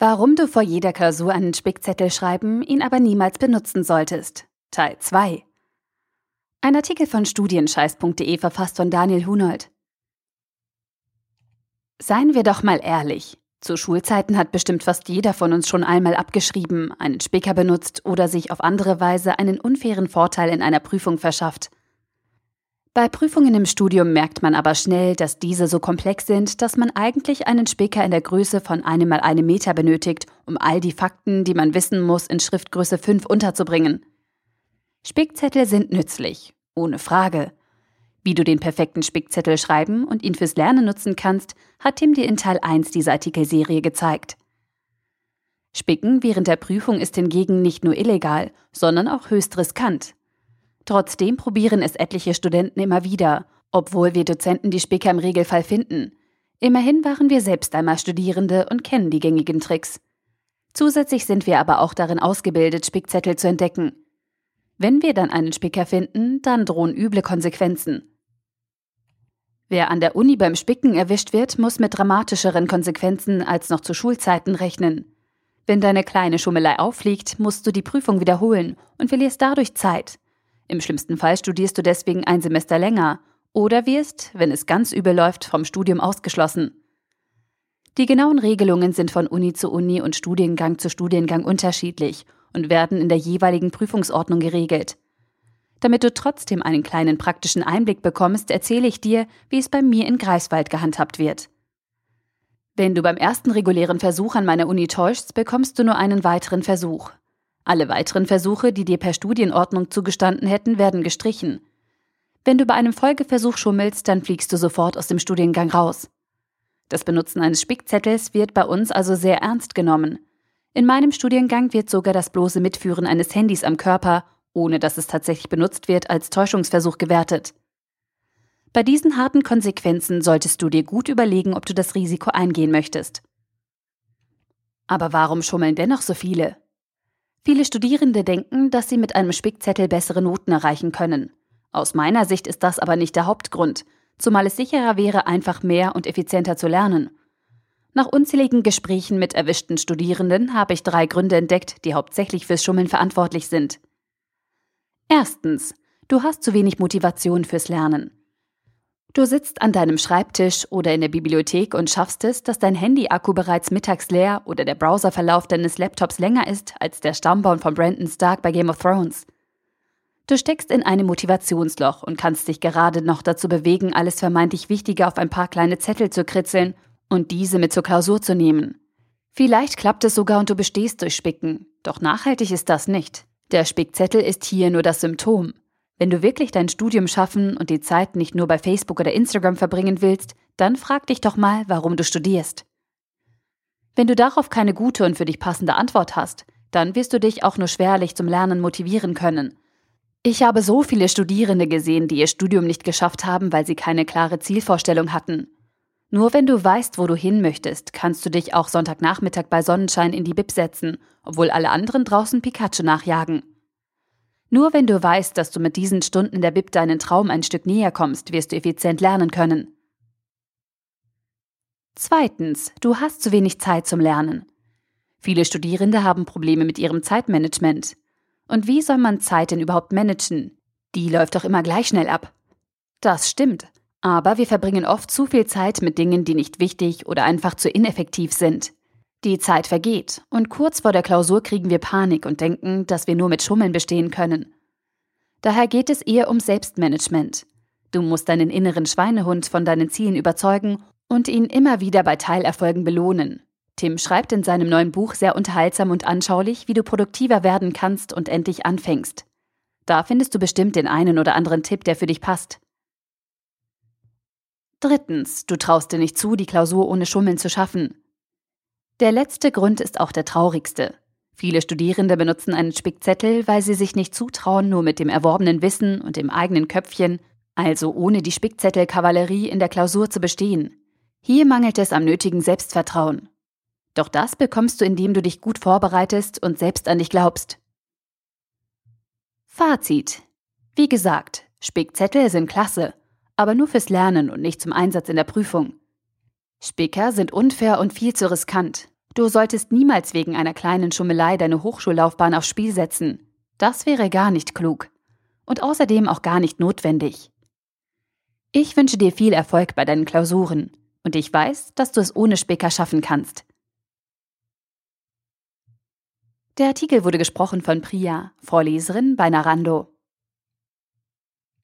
Warum du vor jeder Klausur einen Spickzettel schreiben, ihn aber niemals benutzen solltest. Teil 2. Ein Artikel von studienscheiß.de verfasst von Daniel Hunold. Seien wir doch mal ehrlich. Zu Schulzeiten hat bestimmt fast jeder von uns schon einmal abgeschrieben, einen Spicker benutzt oder sich auf andere Weise einen unfairen Vorteil in einer Prüfung verschafft. Bei Prüfungen im Studium merkt man aber schnell, dass diese so komplex sind, dass man eigentlich einen Spicker in der Größe von einem mal einem Meter benötigt, um all die Fakten, die man wissen muss, in Schriftgröße 5 unterzubringen. Spickzettel sind nützlich, ohne Frage. Wie du den perfekten Spickzettel schreiben und ihn fürs Lernen nutzen kannst, hat Tim dir in Teil 1 dieser Artikelserie gezeigt. Spicken während der Prüfung ist hingegen nicht nur illegal, sondern auch höchst riskant. Trotzdem probieren es etliche Studenten immer wieder, obwohl wir Dozenten die Spicker im Regelfall finden. Immerhin waren wir selbst einmal Studierende und kennen die gängigen Tricks. Zusätzlich sind wir aber auch darin ausgebildet, Spickzettel zu entdecken. Wenn wir dann einen Spicker finden, dann drohen üble Konsequenzen. Wer an der Uni beim Spicken erwischt wird, muss mit dramatischeren Konsequenzen als noch zu Schulzeiten rechnen. Wenn deine kleine Schummelei auffliegt, musst du die Prüfung wiederholen und verlierst dadurch Zeit. Im schlimmsten Fall studierst du deswegen ein Semester länger oder wirst, wenn es ganz übel läuft, vom Studium ausgeschlossen. Die genauen Regelungen sind von Uni zu Uni und Studiengang zu Studiengang unterschiedlich und werden in der jeweiligen Prüfungsordnung geregelt. Damit du trotzdem einen kleinen praktischen Einblick bekommst, erzähle ich dir, wie es bei mir in Greifswald gehandhabt wird. Wenn du beim ersten regulären Versuch an meiner Uni täuschst, bekommst du nur einen weiteren Versuch. Alle weiteren Versuche, die dir per Studienordnung zugestanden hätten, werden gestrichen. Wenn du bei einem Folgeversuch schummelst, dann fliegst du sofort aus dem Studiengang raus. Das Benutzen eines Spickzettels wird bei uns also sehr ernst genommen. In meinem Studiengang wird sogar das bloße Mitführen eines Handys am Körper, ohne dass es tatsächlich benutzt wird, als Täuschungsversuch gewertet. Bei diesen harten Konsequenzen solltest du dir gut überlegen, ob du das Risiko eingehen möchtest. Aber warum schummeln dennoch so viele? Viele Studierende denken, dass sie mit einem Spickzettel bessere Noten erreichen können. Aus meiner Sicht ist das aber nicht der Hauptgrund, zumal es sicherer wäre, einfach mehr und effizienter zu lernen. Nach unzähligen Gesprächen mit erwischten Studierenden habe ich drei Gründe entdeckt, die hauptsächlich fürs Schummeln verantwortlich sind. Erstens, du hast zu wenig Motivation fürs Lernen. Du sitzt an deinem Schreibtisch oder in der Bibliothek und schaffst es, dass dein Handy-Akku bereits mittags leer oder der Browserverlauf deines Laptops länger ist als der Stammbaum von Brandon Stark bei Game of Thrones. Du steckst in einem Motivationsloch und kannst dich gerade noch dazu bewegen, alles vermeintlich Wichtige auf ein paar kleine Zettel zu kritzeln und diese mit zur Klausur zu nehmen. Vielleicht klappt es sogar und du bestehst durch Spicken, doch nachhaltig ist das nicht. Der Spickzettel ist hier nur das Symptom. Wenn du wirklich dein Studium schaffen und die Zeit nicht nur bei Facebook oder Instagram verbringen willst, dann frag dich doch mal, warum du studierst. Wenn du darauf keine gute und für dich passende Antwort hast, dann wirst du dich auch nur schwerlich zum Lernen motivieren können. Ich habe so viele Studierende gesehen, die ihr Studium nicht geschafft haben, weil sie keine klare Zielvorstellung hatten. Nur wenn du weißt, wo du hin möchtest, kannst du dich auch Sonntagnachmittag bei Sonnenschein in die Bib setzen, obwohl alle anderen draußen Pikachu nachjagen. Nur wenn du weißt, dass du mit diesen Stunden der Bib deinen Traum ein Stück näher kommst, wirst du effizient lernen können. Zweitens, du hast zu wenig Zeit zum Lernen. Viele Studierende haben Probleme mit ihrem Zeitmanagement. Und wie soll man Zeit denn überhaupt managen? Die läuft doch immer gleich schnell ab. Das stimmt, aber wir verbringen oft zu viel Zeit mit Dingen, die nicht wichtig oder einfach zu ineffektiv sind. Die Zeit vergeht und kurz vor der Klausur kriegen wir Panik und denken, dass wir nur mit Schummeln bestehen können. Daher geht es eher um Selbstmanagement. Du musst deinen inneren Schweinehund von deinen Zielen überzeugen und ihn immer wieder bei Teilerfolgen belohnen. Tim schreibt in seinem neuen Buch sehr unterhaltsam und anschaulich, wie du produktiver werden kannst und endlich anfängst. Da findest du bestimmt den einen oder anderen Tipp, der für dich passt. Drittens, du traust dir nicht zu, die Klausur ohne Schummeln zu schaffen. Der letzte Grund ist auch der traurigste. Viele Studierende benutzen einen Spickzettel, weil sie sich nicht zutrauen, nur mit dem erworbenen Wissen und dem eigenen Köpfchen, also ohne die Spickzettelkavallerie in der Klausur zu bestehen. Hier mangelt es am nötigen Selbstvertrauen. Doch das bekommst du, indem du dich gut vorbereitest und selbst an dich glaubst. Fazit. Wie gesagt, Spickzettel sind klasse, aber nur fürs Lernen und nicht zum Einsatz in der Prüfung. Spicker sind unfair und viel zu riskant. Du solltest niemals wegen einer kleinen Schummelei deine Hochschullaufbahn aufs Spiel setzen. Das wäre gar nicht klug. Und außerdem auch gar nicht notwendig. Ich wünsche dir viel Erfolg bei deinen Klausuren. Und ich weiß, dass du es ohne Spicker schaffen kannst. Der Artikel wurde gesprochen von Priya, Vorleserin bei Narando.